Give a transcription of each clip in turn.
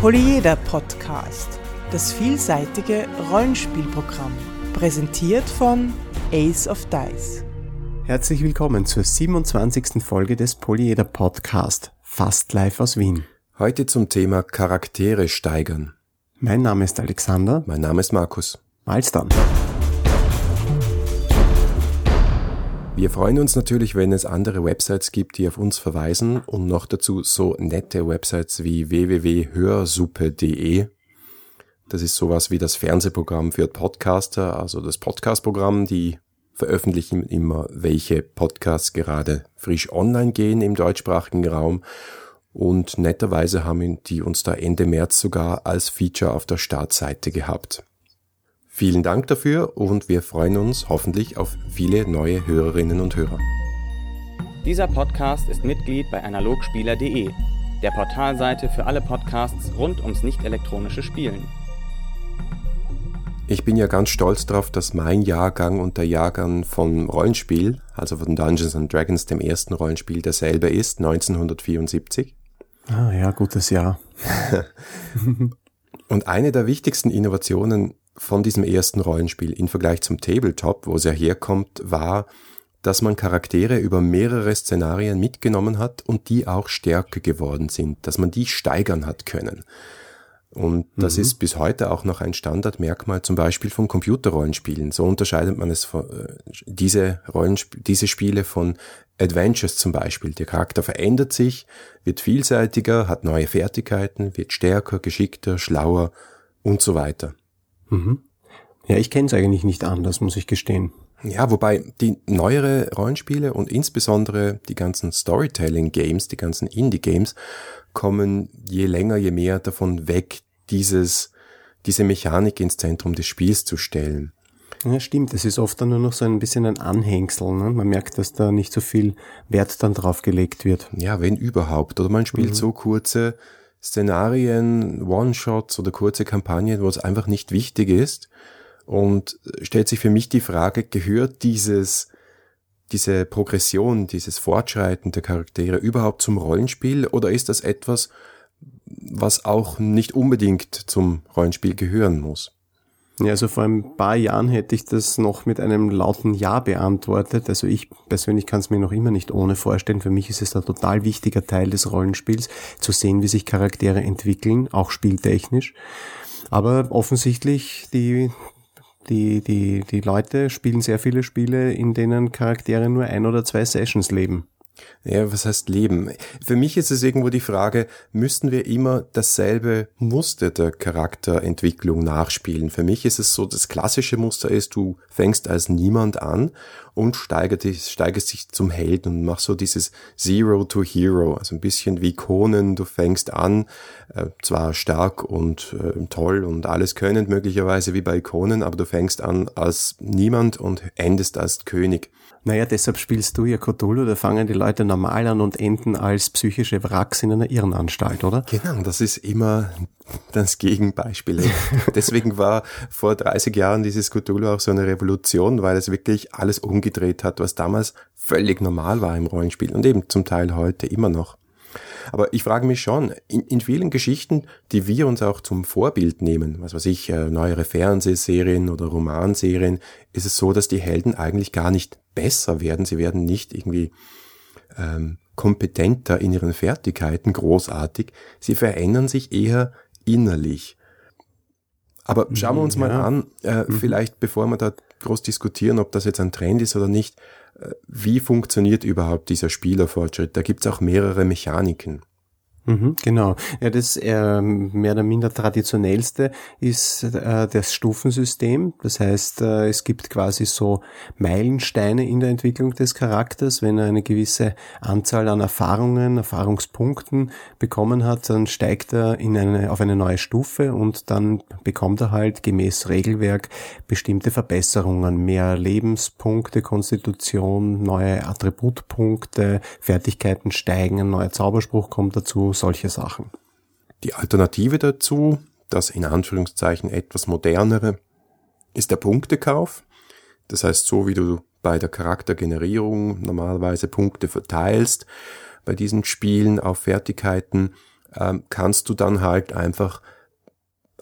Polyeder Podcast, das vielseitige Rollenspielprogramm, präsentiert von Ace of Dice. Herzlich willkommen zur 27. Folge des Polyeder Podcast, fast live aus Wien. Heute zum Thema Charaktere steigern. Mein Name ist Alexander. Mein Name ist Markus. Mal's dann. Wir freuen uns natürlich, wenn es andere Websites gibt, die auf uns verweisen und noch dazu so nette Websites wie www.hörsuppe.de. Das ist sowas wie das Fernsehprogramm für Podcaster, also das Podcastprogramm, die veröffentlichen immer, welche Podcasts gerade frisch online gehen im deutschsprachigen Raum. Und netterweise haben die uns da Ende März sogar als Feature auf der Startseite gehabt. Vielen Dank dafür und wir freuen uns hoffentlich auf viele neue Hörerinnen und Hörer. Dieser Podcast ist Mitglied bei analogspieler.de, der Portalseite für alle Podcasts rund ums nicht elektronische Spielen. Ich bin ja ganz stolz darauf, dass mein Jahrgang und der Jahrgang von Rollenspiel, also von Dungeons and Dragons, dem ersten Rollenspiel, derselbe ist, 1974. Ah ja, gutes Jahr. und eine der wichtigsten Innovationen von diesem ersten Rollenspiel im Vergleich zum Tabletop, wo es ja herkommt, war, dass man Charaktere über mehrere Szenarien mitgenommen hat und die auch stärker geworden sind, dass man die steigern hat können. Und das mhm. ist bis heute auch noch ein Standardmerkmal zum Beispiel von Computerrollenspielen. So unterscheidet man es von, äh, diese Rollenspiele, diese Spiele von Adventures zum Beispiel. Der Charakter verändert sich, wird vielseitiger, hat neue Fertigkeiten, wird stärker, geschickter, schlauer und so weiter. Mhm. Ja, ich kenne es eigentlich nicht anders, muss ich gestehen. Ja, wobei die neuere Rollenspiele und insbesondere die ganzen Storytelling-Games, die ganzen Indie-Games, kommen je länger, je mehr davon weg, dieses, diese Mechanik ins Zentrum des Spiels zu stellen. Ja, stimmt. Es ist oft dann nur noch so ein bisschen ein Anhängsel. Ne? Man merkt, dass da nicht so viel Wert dann drauf gelegt wird. Ja, wenn überhaupt. Oder man spielt mhm. so kurze Szenarien, One-Shots oder kurze Kampagnen, wo es einfach nicht wichtig ist. Und stellt sich für mich die Frage, gehört dieses, diese Progression, dieses Fortschreiten der Charaktere überhaupt zum Rollenspiel oder ist das etwas, was auch nicht unbedingt zum Rollenspiel gehören muss? Ja, also vor ein paar Jahren hätte ich das noch mit einem lauten Ja beantwortet. Also ich persönlich kann es mir noch immer nicht ohne vorstellen. Für mich ist es ein total wichtiger Teil des Rollenspiels, zu sehen, wie sich Charaktere entwickeln, auch spieltechnisch. Aber offensichtlich die die, die, die Leute spielen sehr viele Spiele, in denen Charaktere nur ein oder zwei Sessions leben. Ja, was heißt Leben? Für mich ist es irgendwo die Frage, müssten wir immer dasselbe Muster der Charakterentwicklung nachspielen? Für mich ist es so, das klassische Muster ist, du fängst als niemand an und steigerst, steigerst dich zum Helden und machst so dieses Zero to Hero, also ein bisschen wie Conan, du fängst an, äh, zwar stark und äh, toll und alles könnend möglicherweise wie bei Conan, aber du fängst an als niemand und endest als König. Naja, deshalb spielst du ja Cthulhu, da fangen die Leute normal an und enden als psychische Wracks in einer Irrenanstalt, oder? Genau, das ist immer das Gegenbeispiel. Deswegen war vor 30 Jahren dieses Cthulhu auch so eine Revolution, weil es wirklich alles umgedreht hat, was damals völlig normal war im Rollenspiel und eben zum Teil heute immer noch. Aber ich frage mich schon, in, in vielen Geschichten, die wir uns auch zum Vorbild nehmen, was weiß ich, äh, neuere Fernsehserien oder Romanserien, ist es so, dass die Helden eigentlich gar nicht besser werden. Sie werden nicht irgendwie ähm, kompetenter in ihren Fertigkeiten, großartig. Sie verändern sich eher innerlich. Aber schauen wir uns mal ja. an, äh, mhm. vielleicht bevor wir da groß diskutieren, ob das jetzt ein Trend ist oder nicht, wie funktioniert überhaupt dieser Spielerfortschritt? Da gibt's auch mehrere Mechaniken. Mhm, genau. Ja, das äh, mehr oder minder traditionellste ist äh, das Stufensystem. Das heißt, äh, es gibt quasi so Meilensteine in der Entwicklung des Charakters. Wenn er eine gewisse Anzahl an Erfahrungen, Erfahrungspunkten bekommen hat, dann steigt er in eine, auf eine neue Stufe und dann bekommt er halt gemäß Regelwerk bestimmte Verbesserungen. Mehr Lebenspunkte, Konstitution, neue Attributpunkte, Fertigkeiten steigen, ein neuer Zauberspruch kommt dazu solche Sachen. Die Alternative dazu, das in Anführungszeichen etwas modernere, ist der Punktekauf. Das heißt, so wie du bei der Charaktergenerierung normalerweise Punkte verteilst, bei diesen Spielen auf Fertigkeiten, ähm, kannst du dann halt einfach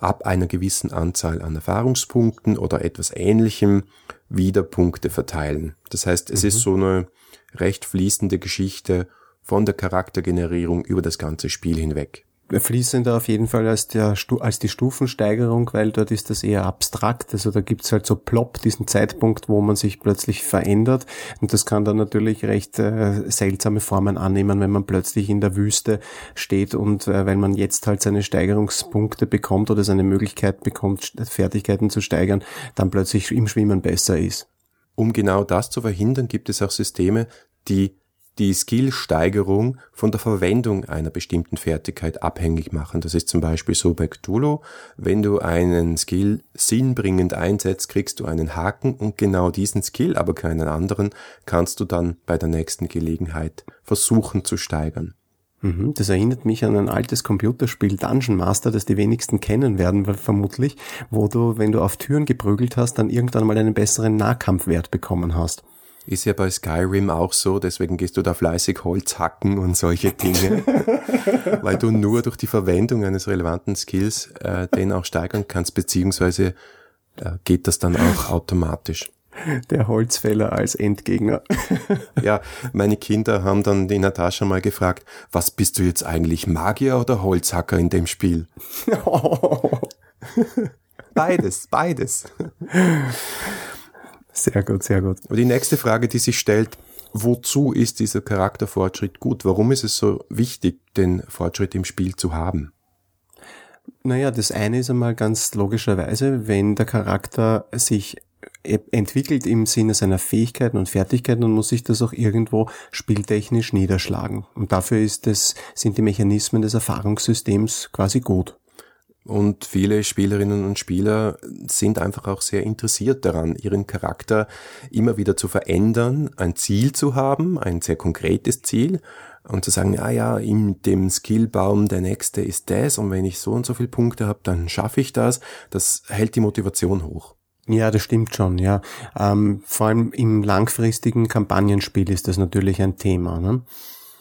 ab einer gewissen Anzahl an Erfahrungspunkten oder etwas Ähnlichem wieder Punkte verteilen. Das heißt, es mhm. ist so eine recht fließende Geschichte von der Charaktergenerierung über das ganze Spiel hinweg fließender auf jeden Fall als, der, als die Stufensteigerung, weil dort ist das eher abstrakt. Also da gibt's halt so plopp, diesen Zeitpunkt, wo man sich plötzlich verändert. Und das kann dann natürlich recht äh, seltsame Formen annehmen, wenn man plötzlich in der Wüste steht und äh, wenn man jetzt halt seine Steigerungspunkte bekommt oder seine Möglichkeit bekommt, Fertigkeiten zu steigern, dann plötzlich im Schwimmen besser ist. Um genau das zu verhindern, gibt es auch Systeme, die die Skillsteigerung von der Verwendung einer bestimmten Fertigkeit abhängig machen. Das ist zum Beispiel so bei Cthulhu. Wenn du einen Skill sinnbringend einsetzt, kriegst du einen Haken und genau diesen Skill, aber keinen anderen, kannst du dann bei der nächsten Gelegenheit versuchen zu steigern. Mhm, das erinnert mich an ein altes Computerspiel Dungeon Master, das die wenigsten kennen werden vermutlich, wo du, wenn du auf Türen geprügelt hast, dann irgendwann mal einen besseren Nahkampfwert bekommen hast. Ist ja bei Skyrim auch so, deswegen gehst du da fleißig Holz hacken und solche Dinge, weil du nur durch die Verwendung eines relevanten Skills äh, den auch steigern kannst, beziehungsweise äh, geht das dann auch automatisch. Der Holzfäller als Endgegner. ja, meine Kinder haben dann die Natascha mal gefragt, was bist du jetzt eigentlich, Magier oder Holzhacker in dem Spiel? beides, beides. Sehr gut, sehr gut. Und die nächste Frage, die sich stellt, wozu ist dieser Charakterfortschritt gut? Warum ist es so wichtig, den Fortschritt im Spiel zu haben? Naja, das eine ist einmal ganz logischerweise, wenn der Charakter sich e- entwickelt im Sinne seiner Fähigkeiten und Fertigkeiten, dann muss sich das auch irgendwo spieltechnisch niederschlagen. Und dafür ist das, sind die Mechanismen des Erfahrungssystems quasi gut. Und viele Spielerinnen und Spieler sind einfach auch sehr interessiert daran, ihren Charakter immer wieder zu verändern, ein Ziel zu haben, ein sehr konkretes Ziel und zu sagen, ah ja, in dem Skillbaum der nächste ist das und wenn ich so und so viele Punkte habe, dann schaffe ich das. Das hält die Motivation hoch. Ja, das stimmt schon, ja. Ähm, vor allem im langfristigen Kampagnenspiel ist das natürlich ein Thema. Ne?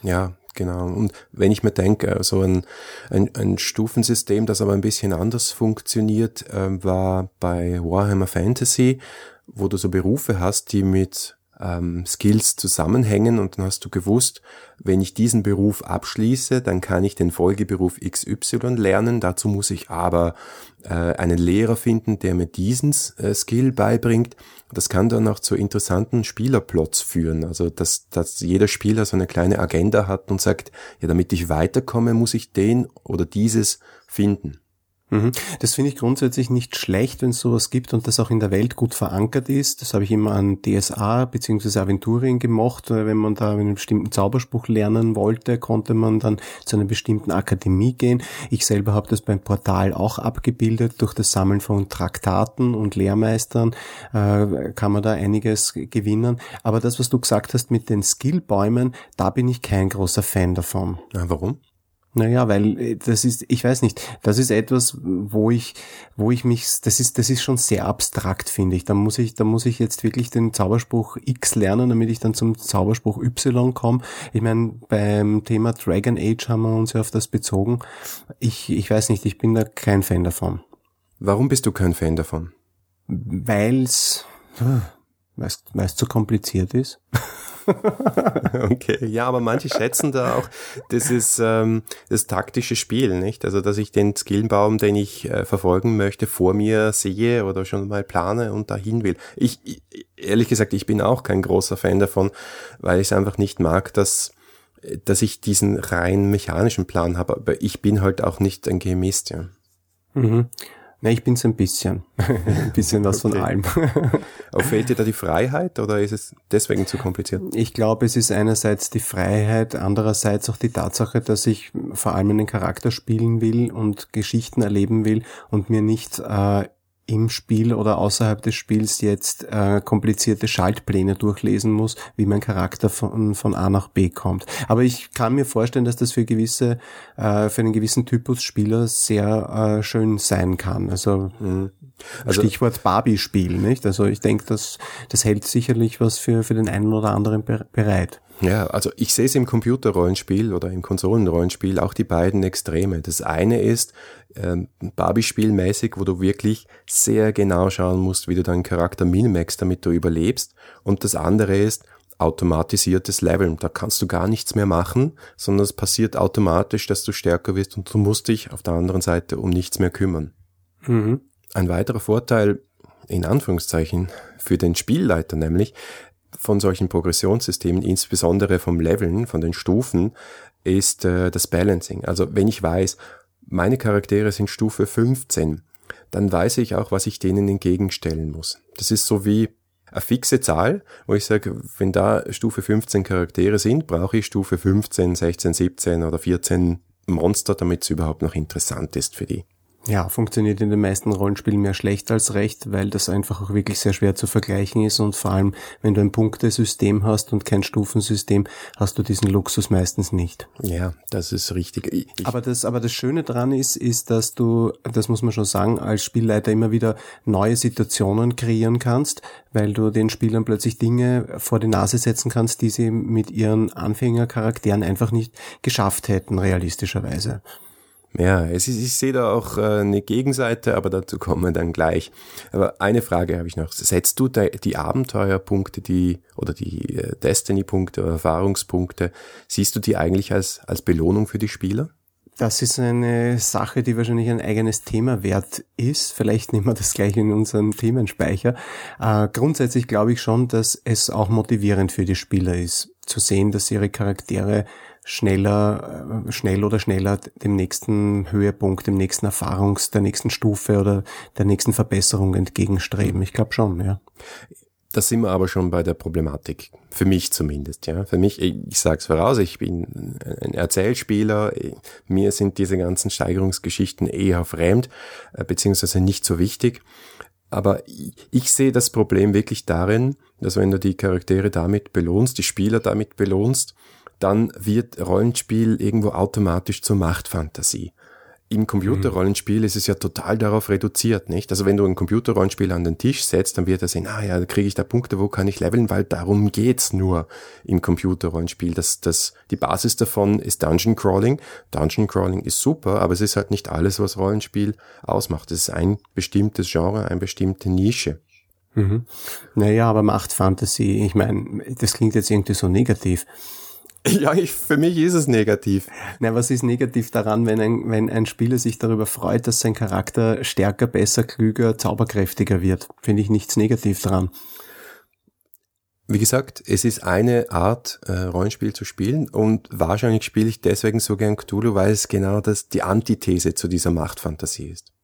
Ja, Genau. Und wenn ich mir denke, so ein, ein, ein Stufensystem, das aber ein bisschen anders funktioniert, äh, war bei Warhammer Fantasy, wo du so Berufe hast, die mit ähm, Skills zusammenhängen und dann hast du gewusst, wenn ich diesen Beruf abschließe, dann kann ich den Folgeberuf XY lernen. Dazu muss ich aber äh, einen Lehrer finden, der mir diesen äh, Skill beibringt. Das kann dann auch zu interessanten Spielerplots führen. Also dass, dass jeder Spieler so eine kleine Agenda hat und sagt, ja, damit ich weiterkomme, muss ich den oder dieses finden. Mhm. Das finde ich grundsätzlich nicht schlecht, wenn es sowas gibt und das auch in der Welt gut verankert ist. Das habe ich immer an DSA bzw. Aventurien gemocht. Wenn man da einen bestimmten Zauberspruch lernen wollte, konnte man dann zu einer bestimmten Akademie gehen. Ich selber habe das beim Portal auch abgebildet. Durch das Sammeln von Traktaten und Lehrmeistern äh, kann man da einiges gewinnen. Aber das, was du gesagt hast mit den Skillbäumen, da bin ich kein großer Fan davon. Ja, warum? Naja, weil äh, das ist, ich weiß nicht, das ist etwas, wo ich, wo ich mich, das ist, das ist schon sehr abstrakt, finde ich. Da muss ich, da muss ich jetzt wirklich den Zauberspruch X lernen, damit ich dann zum Zauberspruch Y komme. Ich meine, beim Thema Dragon Age haben wir uns ja auf das bezogen. Ich, ich weiß nicht, ich bin da kein Fan davon. Warum bist du kein Fan davon? Weil's, weil es zu kompliziert ist. okay, ja, aber manche schätzen da auch, das ist ähm, das taktische Spiel, nicht? Also, dass ich den Skillbaum, den ich äh, verfolgen möchte, vor mir sehe oder schon mal plane und dahin will. Ich, ehrlich gesagt, ich bin auch kein großer Fan davon, weil ich es einfach nicht mag, dass dass ich diesen rein mechanischen Plan habe, aber ich bin halt auch nicht ein Chemist, ja. Mhm. Na, ich bin's ein bisschen. ein bisschen was von allem. Aber fehlt dir da die Freiheit oder ist es deswegen zu kompliziert? Ich glaube, es ist einerseits die Freiheit, andererseits auch die Tatsache, dass ich vor allem einen Charakter spielen will und Geschichten erleben will und mir nicht äh, im Spiel oder außerhalb des Spiels jetzt äh, komplizierte Schaltpläne durchlesen muss, wie mein Charakter von, von A nach B kommt. Aber ich kann mir vorstellen, dass das für gewisse, äh, für einen gewissen Typus Spieler sehr äh, schön sein kann. Also, mhm. also Stichwort Barbie-Spiel, nicht? Also ich denke, das, das hält sicherlich was für, für den einen oder anderen bereit. Ja, also ich sehe es im Computerrollenspiel oder im Konsolenrollenspiel auch die beiden Extreme. Das eine ist ähm, Barbie-Spielmäßig, wo du wirklich sehr genau schauen musst, wie du deinen Charakter minimaxst, damit du überlebst. Und das andere ist automatisiertes Leveln. Da kannst du gar nichts mehr machen, sondern es passiert automatisch, dass du stärker wirst und du musst dich auf der anderen Seite um nichts mehr kümmern. Mhm. Ein weiterer Vorteil, in Anführungszeichen, für den Spielleiter nämlich, von solchen Progressionssystemen, insbesondere vom Leveln, von den Stufen, ist äh, das Balancing. Also wenn ich weiß, meine Charaktere sind Stufe 15, dann weiß ich auch, was ich denen entgegenstellen muss. Das ist so wie eine fixe Zahl, wo ich sage, wenn da Stufe 15 Charaktere sind, brauche ich Stufe 15, 16, 17 oder 14 Monster, damit es überhaupt noch interessant ist für die. Ja, funktioniert in den meisten Rollenspielen mehr schlecht als recht, weil das einfach auch wirklich sehr schwer zu vergleichen ist und vor allem, wenn du ein Punktesystem hast und kein Stufensystem, hast du diesen Luxus meistens nicht. Ja, das ist richtig. Ich aber das, aber das Schöne dran ist, ist, dass du, das muss man schon sagen, als Spielleiter immer wieder neue Situationen kreieren kannst, weil du den Spielern plötzlich Dinge vor die Nase setzen kannst, die sie mit ihren Anfängercharakteren einfach nicht geschafft hätten, realistischerweise. Ja, es ist, ich sehe da auch äh, eine Gegenseite, aber dazu kommen wir dann gleich. Aber eine Frage habe ich noch. Setzt du die Abenteuerpunkte, die oder die äh, Destiny-Punkte oder Erfahrungspunkte, siehst du die eigentlich als, als Belohnung für die Spieler? Das ist eine Sache, die wahrscheinlich ein eigenes Thema wert ist. Vielleicht nehmen wir das gleich in unseren Themenspeicher. Äh, grundsätzlich glaube ich schon, dass es auch motivierend für die Spieler ist, zu sehen, dass ihre Charaktere schneller, äh, schnell oder schneller dem nächsten Höhepunkt, dem nächsten Erfahrungs, der nächsten Stufe oder der nächsten Verbesserung entgegenstreben. Ich glaube schon, ja. Da sind wir aber schon bei der Problematik. Für mich zumindest, ja. Für mich, ich, ich sag's voraus, ich bin ein Erzählspieler. Mir sind diese ganzen Steigerungsgeschichten eher fremd, äh, beziehungsweise nicht so wichtig. Aber ich, ich sehe das Problem wirklich darin, dass wenn du die Charaktere damit belohnst, die Spieler damit belohnst, dann wird Rollenspiel irgendwo automatisch zur Machtfantasie. Im Computerrollenspiel ist es ja total darauf reduziert, nicht? Also wenn du ein Computerrollenspiel an den Tisch setzt, dann wird er sehen, ah ja, da kriege ich da Punkte, wo kann ich leveln, weil darum geht's nur im Computerrollenspiel. Das, das, die Basis davon ist Dungeon Crawling. Dungeon Crawling ist super, aber es ist halt nicht alles, was Rollenspiel ausmacht. Es ist ein bestimmtes Genre, eine bestimmte Nische. Mhm. Naja, aber Machtfantasie, ich meine, das klingt jetzt irgendwie so negativ. Ja, ich, für mich ist es negativ. Na, was ist negativ daran, wenn ein, wenn ein Spieler sich darüber freut, dass sein Charakter stärker, besser, klüger, zauberkräftiger wird? Finde ich nichts negativ daran. Wie gesagt, es ist eine Art, äh, Rollenspiel zu spielen und wahrscheinlich spiele ich deswegen so gern Cthulhu, weil es genau das die Antithese zu dieser Machtfantasie ist.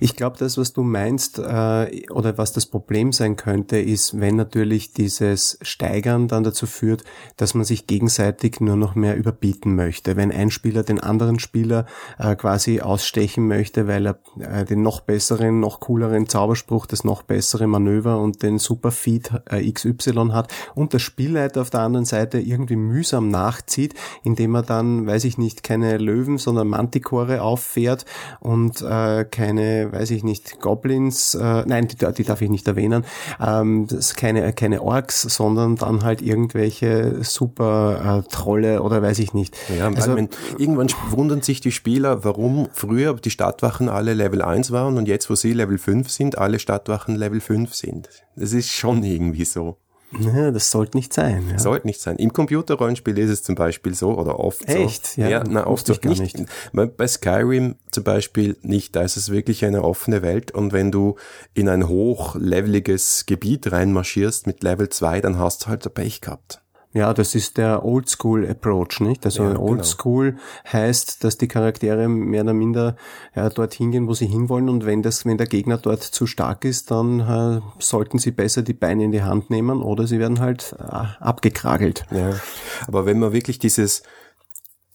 Ich glaube, das, was du meinst äh, oder was das Problem sein könnte, ist, wenn natürlich dieses Steigern dann dazu führt, dass man sich gegenseitig nur noch mehr überbieten möchte. Wenn ein Spieler den anderen Spieler äh, quasi ausstechen möchte, weil er äh, den noch besseren, noch cooleren Zauberspruch, das noch bessere Manöver und den Superfeed äh, XY hat und der Spielleiter auf der anderen Seite irgendwie mühsam nachzieht, indem er dann, weiß ich nicht, keine Löwen, sondern Mantikore auffährt und äh, keine keine, weiß ich nicht, Goblins, äh, nein, die, die darf ich nicht erwähnen, ähm, das keine, keine Orks, sondern dann halt irgendwelche super äh, Trolle oder weiß ich nicht. Ja, also, wenn, irgendwann wundern sich die Spieler, warum früher die Stadtwachen alle Level 1 waren und jetzt, wo sie Level 5 sind, alle Stadtwachen Level 5 sind. Das ist schon irgendwie so. Ja, das sollte nicht sein. Ja. Sollte nicht sein. Im Computerrollenspiel ist es zum Beispiel so oder oft Echt? so. Ja, ja na, oft so nicht. nicht. Bei Skyrim zum Beispiel nicht. Da ist es wirklich eine offene Welt und wenn du in ein hochleveliges Gebiet reinmarschierst mit Level 2, dann hast du halt Pech gehabt. Ja, das ist der Oldschool Approach, nicht? Also ja, Oldschool genau. heißt, dass die Charaktere mehr oder minder ja, dorthin gehen, wo sie hinwollen und wenn das, wenn der Gegner dort zu stark ist, dann äh, sollten sie besser die Beine in die Hand nehmen oder sie werden halt äh, abgekragelt. Ja. Aber wenn man wirklich dieses,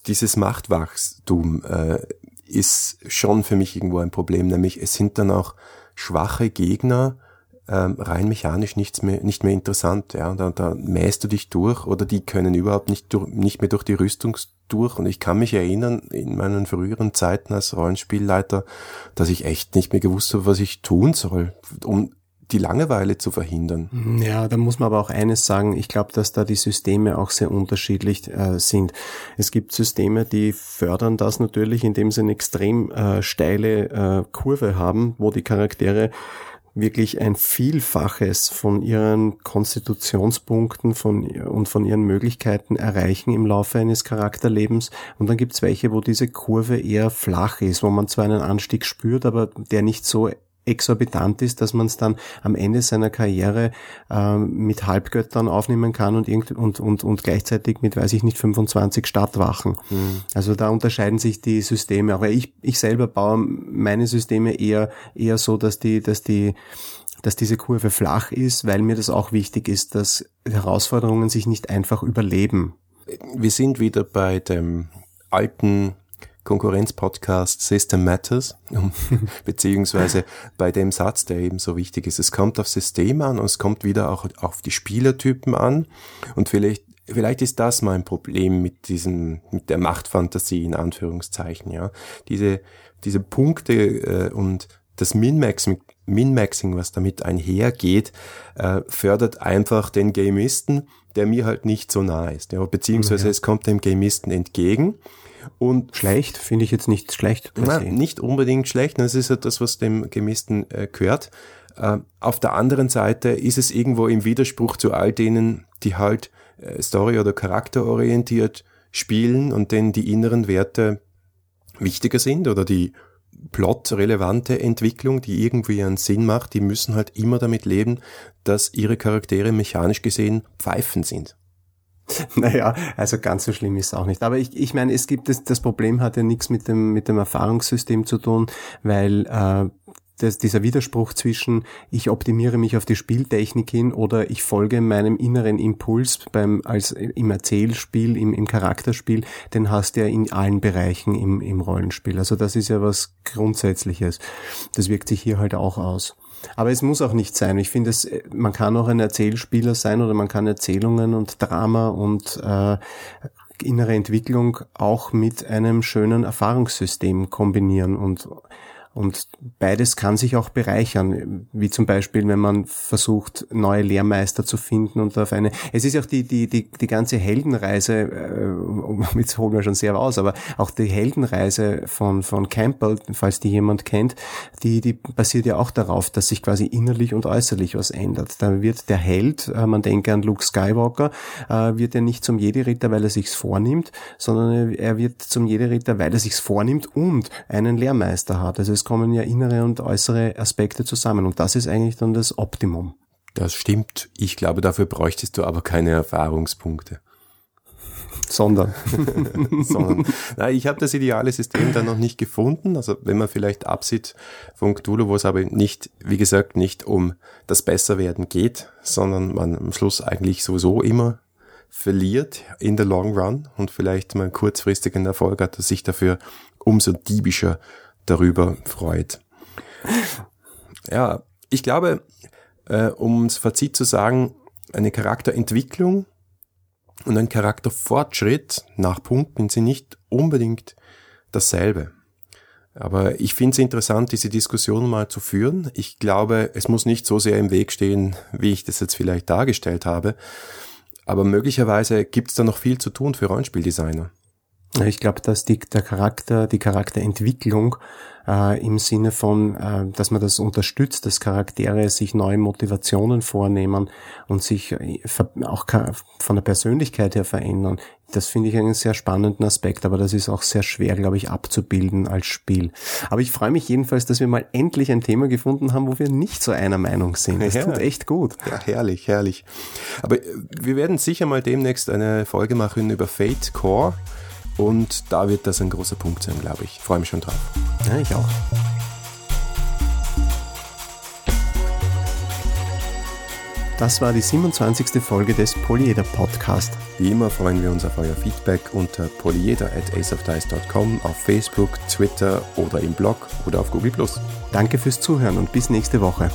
dieses Machtwachstum äh, ist schon für mich irgendwo ein Problem, nämlich es sind dann auch schwache Gegner, ähm, rein mechanisch nichts mehr, nicht mehr interessant. Ja, da, da mähst du dich durch oder die können überhaupt nicht, durch, nicht mehr durch die Rüstung durch. Und ich kann mich erinnern, in meinen früheren Zeiten als Rollenspielleiter, dass ich echt nicht mehr gewusst habe, was ich tun soll, um die Langeweile zu verhindern. Ja, da muss man aber auch eines sagen. Ich glaube, dass da die Systeme auch sehr unterschiedlich äh, sind. Es gibt Systeme, die fördern das natürlich, indem sie eine extrem äh, steile äh, Kurve haben, wo die Charaktere wirklich ein Vielfaches von ihren Konstitutionspunkten von, und von ihren Möglichkeiten erreichen im Laufe eines Charakterlebens. Und dann gibt es welche, wo diese Kurve eher flach ist, wo man zwar einen Anstieg spürt, aber der nicht so exorbitant ist, dass man es dann am Ende seiner Karriere äh, mit Halbgöttern aufnehmen kann und, irgend, und, und, und gleichzeitig mit, weiß ich nicht, 25 Stadtwachen. Mhm. Also da unterscheiden sich die Systeme. Aber ich, ich selber baue meine Systeme eher, eher so, dass die, dass die, dass diese Kurve flach ist, weil mir das auch wichtig ist, dass Herausforderungen sich nicht einfach überleben. Wir sind wieder bei dem alten Konkurrenzpodcast System Matters, beziehungsweise bei dem Satz, der eben so wichtig ist. Es kommt auf System an und es kommt wieder auch auf die Spielertypen an und vielleicht Vielleicht ist das mein Problem mit diesem, mit der Machtfantasie in Anführungszeichen, ja. Diese, diese Punkte äh, und das Min-Maxing, Min-Maxing, was damit einhergeht, äh, fördert einfach den Gamisten, der mir halt nicht so nah ist, ja. Beziehungsweise ja. es kommt dem Gamisten entgegen und schlecht finde ich jetzt nicht schlecht. Na, nicht unbedingt schlecht. Das ist ja das, was dem Gemissten äh, gehört. Äh, auf der anderen Seite ist es irgendwo im Widerspruch zu all denen, die halt äh, story- oder charakterorientiert spielen und denen die inneren Werte wichtiger sind oder die plotrelevante Entwicklung, die irgendwie einen Sinn macht, die müssen halt immer damit leben, dass ihre Charaktere mechanisch gesehen Pfeifen sind. Naja, also ganz so schlimm ist es auch nicht. Aber ich, ich meine, es gibt das, das Problem hat ja nichts mit dem, mit dem Erfahrungssystem zu tun, weil äh, das, dieser Widerspruch zwischen ich optimiere mich auf die Spieltechnik hin oder ich folge meinem inneren Impuls beim als im Erzählspiel, im, im Charakterspiel, den hast du ja in allen Bereichen im, im Rollenspiel. Also das ist ja was Grundsätzliches. Das wirkt sich hier halt auch aus. Aber es muss auch nicht sein. Ich finde, es, man kann auch ein Erzählspieler sein oder man kann Erzählungen und Drama und äh, innere Entwicklung auch mit einem schönen Erfahrungssystem kombinieren und und beides kann sich auch bereichern, wie zum Beispiel, wenn man versucht, neue Lehrmeister zu finden und auf eine, es ist auch die, die, die, die ganze Heldenreise, äh, jetzt holen wir schon sehr aus, aber auch die Heldenreise von, von Campbell, falls die jemand kennt, die, die basiert ja auch darauf, dass sich quasi innerlich und äußerlich was ändert. Da wird der Held, äh, man denke an Luke Skywalker, äh, wird ja nicht zum Jedi-Ritter, weil er sich's vornimmt, sondern er wird zum Jedi-Ritter, weil er sich's vornimmt und einen Lehrmeister hat. Also es kommen ja innere und äußere Aspekte zusammen und das ist eigentlich dann das Optimum. Das stimmt. Ich glaube, dafür bräuchtest du aber keine Erfahrungspunkte. Sondern. Sondern. Na, ich habe das ideale System da noch nicht gefunden. Also wenn man vielleicht absieht von Cthulhu, wo es aber nicht, wie gesagt, nicht um das Besserwerden geht, sondern man am Schluss eigentlich sowieso immer verliert in der Long Run und vielleicht mal kurzfristigen Erfolg hat, dass sich dafür umso diebischer darüber freut. Ja, ich glaube, äh, um das Fazit zu sagen, eine Charakterentwicklung und ein Charakterfortschritt nach Punkten sind nicht unbedingt dasselbe. Aber ich finde es interessant, diese Diskussion mal zu führen. Ich glaube, es muss nicht so sehr im Weg stehen, wie ich das jetzt vielleicht dargestellt habe. Aber möglicherweise gibt es da noch viel zu tun für Rollenspieldesigner. Ich glaube, dass die, der Charakter, die Charakterentwicklung äh, im Sinne von, äh, dass man das unterstützt, dass Charaktere sich neue Motivationen vornehmen und sich äh, auch von der Persönlichkeit her verändern. Das finde ich einen sehr spannenden Aspekt, aber das ist auch sehr schwer, glaube ich, abzubilden als Spiel. Aber ich freue mich jedenfalls, dass wir mal endlich ein Thema gefunden haben, wo wir nicht so einer Meinung sind. Das ja. tut echt gut. Ja, herrlich, herrlich. Aber wir werden sicher mal demnächst eine Folge machen über Fate Core. Und da wird das ein großer Punkt sein, glaube ich. Freue mich schon drauf. Ja, ich auch. Das war die 27. Folge des Polyeder Podcast. Wie immer freuen wir uns auf euer Feedback unter polyeder at aceofdice.com, auf Facebook, Twitter oder im Blog oder auf Google+. Danke fürs Zuhören und bis nächste Woche.